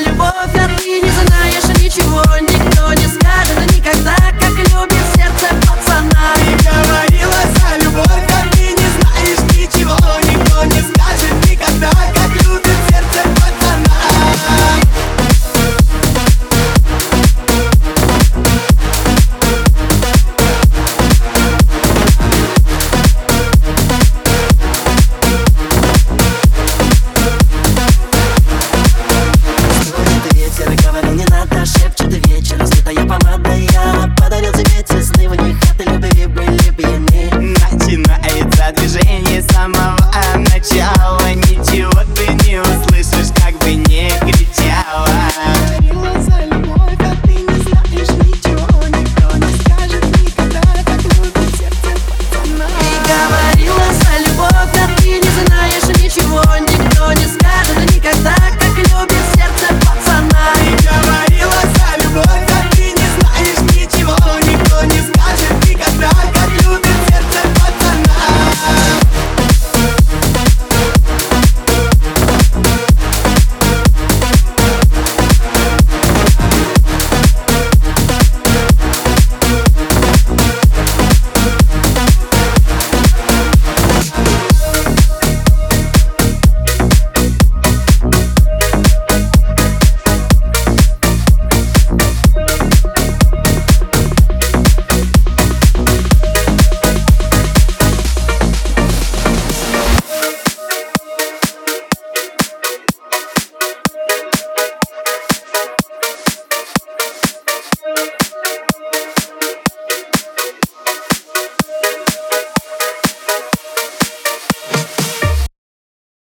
любовь а отныне